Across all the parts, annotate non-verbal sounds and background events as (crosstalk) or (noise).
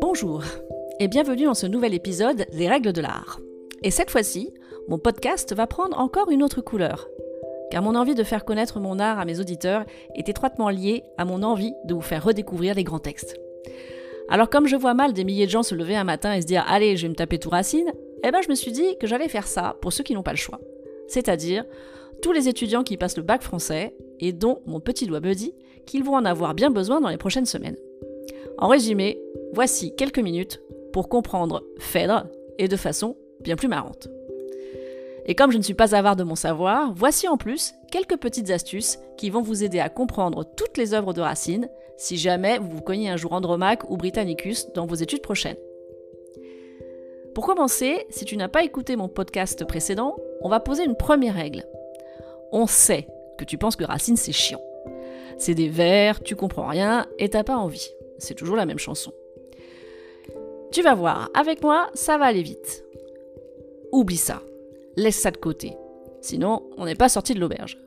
Bonjour et bienvenue dans ce nouvel épisode des règles de l'art. Et cette fois-ci, mon podcast va prendre encore une autre couleur. Car mon envie de faire connaître mon art à mes auditeurs est étroitement liée à mon envie de vous faire redécouvrir les grands textes. Alors comme je vois mal des milliers de gens se lever un matin et se dire allez je vais me taper tout Racine, eh ben je me suis dit que j'allais faire ça pour ceux qui n'ont pas le choix. C'est-à-dire tous les étudiants qui passent le bac français et dont mon petit doigt me dit qu'ils vont en avoir bien besoin dans les prochaines semaines. En résumé, voici quelques minutes pour comprendre Phèdre et de façon bien plus marrante. Et comme je ne suis pas avare de mon savoir, voici en plus quelques petites astuces qui vont vous aider à comprendre toutes les œuvres de Racine si jamais vous vous cognez un jour Andromaque ou Britannicus dans vos études prochaines. Pour commencer, si tu n'as pas écouté mon podcast précédent, on va poser une première règle. On sait que tu penses que Racine c'est chiant. C'est des vers, tu comprends rien et t'as pas envie. C'est toujours la même chanson. Tu vas voir, avec moi, ça va aller vite. Oublie ça. Laisse ça de côté. Sinon, on n'est pas sorti de l'auberge.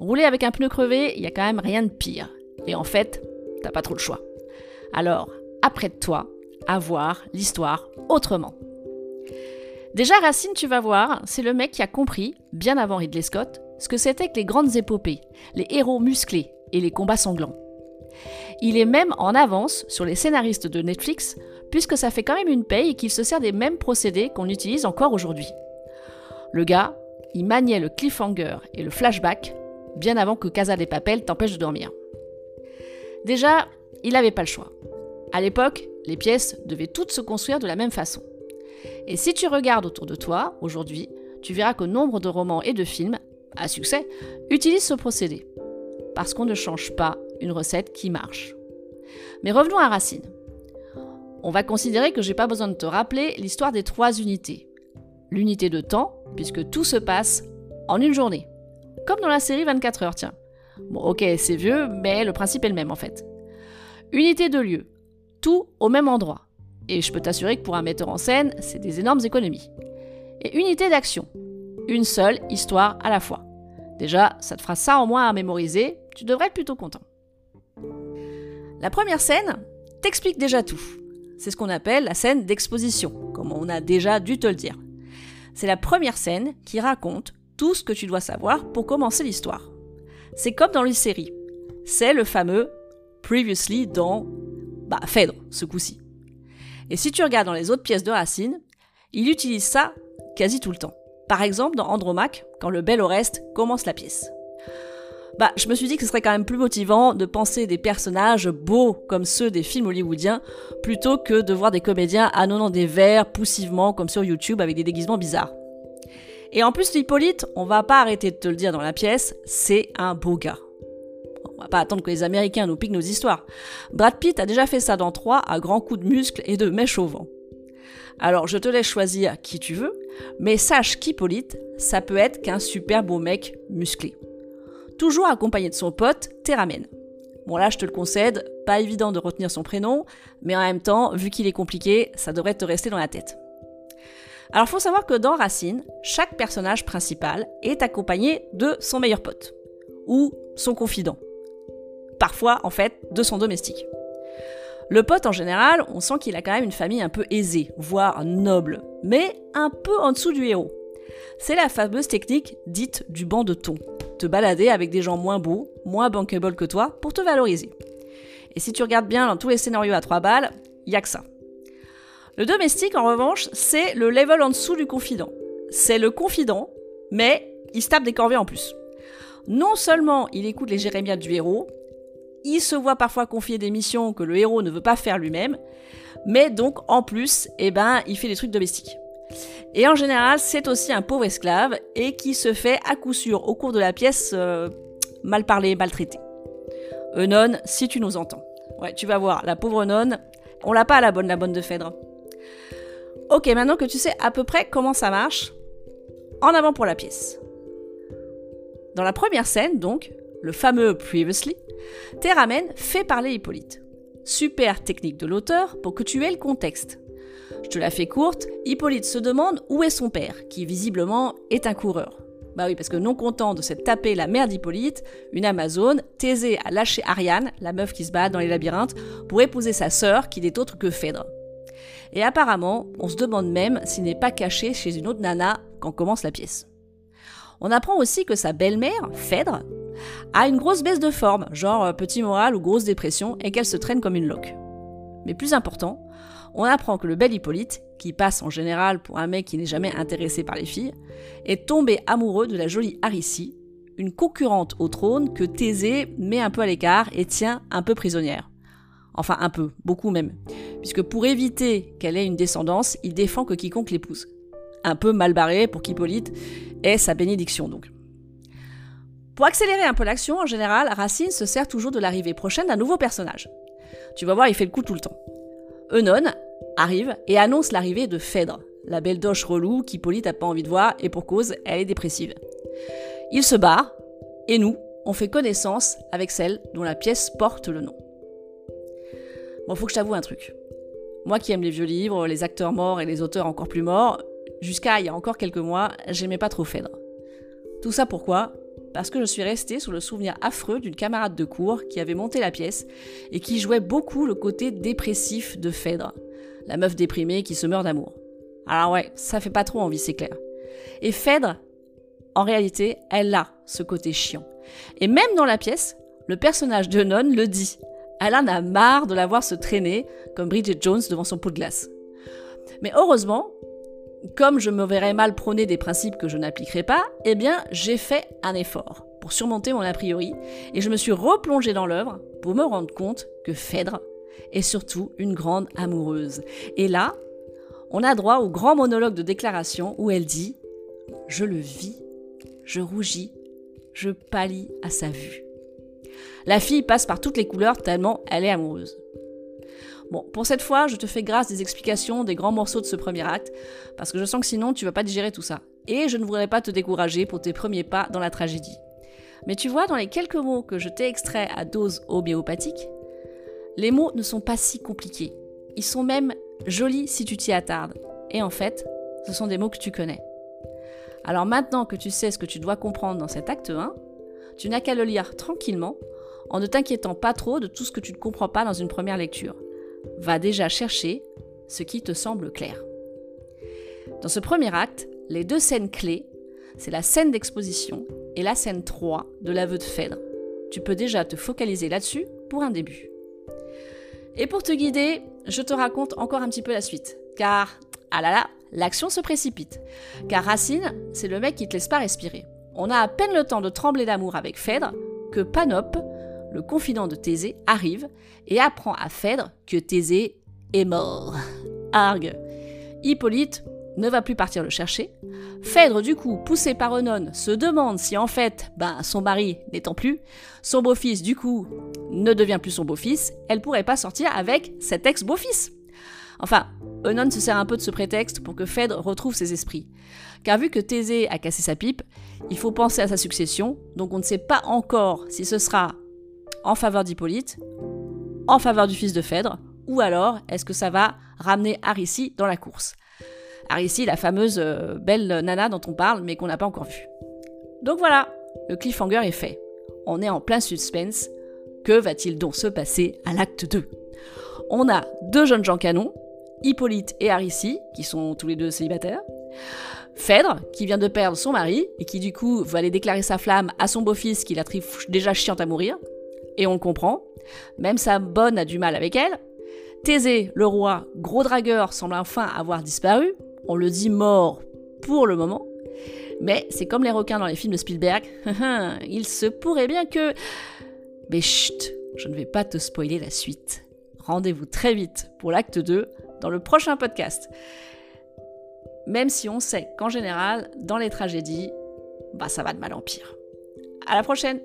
Rouler avec un pneu crevé, il y a quand même rien de pire. Et en fait, t'as pas trop le choix. Alors, apprête-toi à voir l'histoire autrement. Déjà, Racine, tu vas voir, c'est le mec qui a compris, bien avant Ridley Scott, ce que c'était que les grandes épopées, les héros musclés et les combats sanglants. Il est même en avance sur les scénaristes de Netflix, puisque ça fait quand même une paye et qu'il se sert des mêmes procédés qu'on utilise encore aujourd'hui. Le gars, il maniait le cliffhanger et le flashback bien avant que Casa des Papel t'empêche de dormir. Déjà, il n'avait pas le choix. À l'époque, les pièces devaient toutes se construire de la même façon. Et si tu regardes autour de toi, aujourd'hui, tu verras que nombre de romans et de films, à succès, utilisent ce procédé. Parce qu'on ne change pas une recette qui marche. Mais revenons à Racine. On va considérer que j'ai pas besoin de te rappeler l'histoire des trois unités. L'unité de temps, puisque tout se passe en une journée. Comme dans la série 24 heures, tiens. Bon, ok, c'est vieux, mais le principe est le même en fait. Unité de lieu. Tout au même endroit. Et je peux t'assurer que pour un metteur en scène, c'est des énormes économies. Et unité d'action. Une seule histoire à la fois. Déjà, ça te fera ça en moins à mémoriser, tu devrais être plutôt content. La première scène t'explique déjà tout. C'est ce qu'on appelle la scène d'exposition, comme on a déjà dû te le dire. C'est la première scène qui raconte tout ce que tu dois savoir pour commencer l'histoire. C'est comme dans les séries. C'est le fameux Previously dans bah, Phèdre, ce coup-ci. Et si tu regardes dans les autres pièces de Racine, il utilise ça quasi tout le temps. Par exemple dans Andromaque, quand le bel Oreste commence la pièce. Bah, je me suis dit que ce serait quand même plus motivant de penser des personnages beaux comme ceux des films hollywoodiens, plutôt que de voir des comédiens annonnant des vers poussivement comme sur YouTube avec des déguisements bizarres. Et en plus, l'Hippolyte, on va pas arrêter de te le dire dans la pièce, c'est un beau gars. On va pas attendre que les Américains nous piquent nos histoires. Brad Pitt a déjà fait ça dans 3 à grands coups de muscles et de mèches au vent. Alors je te laisse choisir qui tu veux, mais sache qu'Hippolyte, ça peut être qu'un super beau mec musclé. Toujours accompagné de son pote, Théramène. Bon là je te le concède, pas évident de retenir son prénom, mais en même temps, vu qu'il est compliqué, ça devrait te rester dans la tête. Alors faut savoir que dans Racine, chaque personnage principal est accompagné de son meilleur pote, ou son confident. Parfois, en fait, de son domestique. Le pote, en général, on sent qu'il a quand même une famille un peu aisée, voire noble, mais un peu en dessous du héros. C'est la fameuse technique dite du banc de ton. Te balader avec des gens moins beaux, moins bankable que toi, pour te valoriser. Et si tu regardes bien dans tous les scénarios à trois balles, il y a que ça. Le domestique, en revanche, c'est le level en dessous du confident. C'est le confident, mais il se tape des corvées en plus. Non seulement il écoute les jérémiades du héros, il se voit parfois confier des missions que le héros ne veut pas faire lui-même, mais donc en plus, eh ben, il fait des trucs domestiques. Et en général, c'est aussi un pauvre esclave et qui se fait à coup sûr au cours de la pièce euh, mal parlé, maltraité. Eunon, si tu nous entends. Ouais, tu vas voir, la pauvre nonne, on l'a pas à la bonne, la bonne de Phèdre. Ok, maintenant que tu sais à peu près comment ça marche, en avant pour la pièce. Dans la première scène, donc, le fameux Previously, Théramène fait parler Hippolyte. Super technique de l'auteur pour que tu aies le contexte. Je te la fais courte, Hippolyte se demande où est son père, qui visiblement est un coureur. Bah oui, parce que non content de s'être tapé la mère d'Hippolyte, une Amazone, Thésée a lâché Ariane, la meuf qui se bat dans les labyrinthes, pour épouser sa sœur, qui n'est autre que Phèdre. Et apparemment, on se demande même s'il n'est pas caché chez une autre nana quand commence la pièce. On apprend aussi que sa belle-mère, Phèdre, a une grosse baisse de forme, genre euh, petit moral ou grosse dépression, et qu'elle se traîne comme une loque. Mais plus important, on apprend que le bel Hippolyte, qui passe en général pour un mec qui n'est jamais intéressé par les filles, est tombé amoureux de la jolie Arissi, une concurrente au trône que Thésée met un peu à l'écart et tient un peu prisonnière. Enfin un peu, beaucoup même, puisque pour éviter qu'elle ait une descendance, il défend que quiconque l'épouse. Un peu mal barré pour qu'Hippolyte ait sa bénédiction donc. Pour accélérer un peu l'action, en général, Racine se sert toujours de l'arrivée prochaine d'un nouveau personnage. Tu vas voir, il fait le coup tout le temps. Eunon arrive et annonce l'arrivée de Phèdre, la belle doche relou qu'Hippolyte n'a pas envie de voir et pour cause, elle est dépressive. Il se barre, et nous, on fait connaissance avec celle dont la pièce porte le nom. Bon, faut que je t'avoue un truc. Moi qui aime les vieux livres, les acteurs morts et les auteurs encore plus morts, jusqu'à il y a encore quelques mois, j'aimais pas trop Phèdre. Tout ça pourquoi? Parce que je suis restée sous le souvenir affreux d'une camarade de cours qui avait monté la pièce et qui jouait beaucoup le côté dépressif de Phèdre, la meuf déprimée qui se meurt d'amour. Alors ouais, ça fait pas trop envie, c'est clair. Et Phèdre, en réalité, elle a ce côté chiant. Et même dans la pièce, le personnage de Non le dit. Elle a marre de la voir se traîner comme Bridget Jones devant son pot de glace. Mais heureusement, comme je me verrais mal prôner des principes que je n'appliquerai pas, eh bien, j'ai fait un effort pour surmonter mon a priori et je me suis replongée dans l'œuvre pour me rendre compte que Phèdre est surtout une grande amoureuse. Et là, on a droit au grand monologue de déclaration où elle dit Je le vis, je rougis, je pâlis à sa vue. La fille passe par toutes les couleurs tellement elle est amoureuse. Bon, pour cette fois, je te fais grâce des explications des grands morceaux de ce premier acte, parce que je sens que sinon tu vas pas digérer tout ça. Et je ne voudrais pas te décourager pour tes premiers pas dans la tragédie. Mais tu vois, dans les quelques mots que je t'ai extraits à dose homéopathique, les mots ne sont pas si compliqués. Ils sont même jolis si tu t'y attardes. Et en fait, ce sont des mots que tu connais. Alors maintenant que tu sais ce que tu dois comprendre dans cet acte 1, tu n'as qu'à le lire tranquillement, en ne t'inquiétant pas trop de tout ce que tu ne comprends pas dans une première lecture va déjà chercher ce qui te semble clair. Dans ce premier acte, les deux scènes clés, c'est la scène d'exposition et la scène 3 de l'aveu de Phèdre. Tu peux déjà te focaliser là-dessus pour un début. Et pour te guider, je te raconte encore un petit peu la suite. Car, ah là là, l'action se précipite. Car Racine, c'est le mec qui te laisse pas respirer. On a à peine le temps de trembler d'amour avec Phèdre que Panope, le confident de Thésée arrive et apprend à Phèdre que Thésée est mort. Argue. Hippolyte ne va plus partir le chercher. Phèdre, du coup, poussé par Eunon, se demande si en fait, ben, son mari n'étant plus, son beau-fils, du coup, ne devient plus son beau-fils, elle pourrait pas sortir avec cet ex-beau-fils. Enfin, Eunon se sert un peu de ce prétexte pour que Phèdre retrouve ses esprits. Car vu que Thésée a cassé sa pipe, il faut penser à sa succession, donc on ne sait pas encore si ce sera en faveur d'Hippolyte, en faveur du fils de Phèdre, ou alors est-ce que ça va ramener Arissi dans la course? Arissi, la fameuse euh, belle nana dont on parle mais qu'on n'a pas encore vue. Donc voilà, le cliffhanger est fait. On est en plein suspense. Que va-t-il donc se passer à l'acte 2 On a deux jeunes gens canons, Hippolyte et Arissi, qui sont tous les deux célibataires. Phèdre, qui vient de perdre son mari, et qui du coup va aller déclarer sa flamme à son beau-fils qui la trouve déjà chiante à mourir et on le comprend. Même sa bonne a du mal avec elle. Thésée, le roi, gros dragueur, semble enfin avoir disparu. On le dit mort pour le moment. Mais c'est comme les requins dans les films de Spielberg. (laughs) Il se pourrait bien que... Mais chut, je ne vais pas te spoiler la suite. Rendez-vous très vite pour l'acte 2 dans le prochain podcast. Même si on sait qu'en général, dans les tragédies, bah ça va de mal en pire. À la prochaine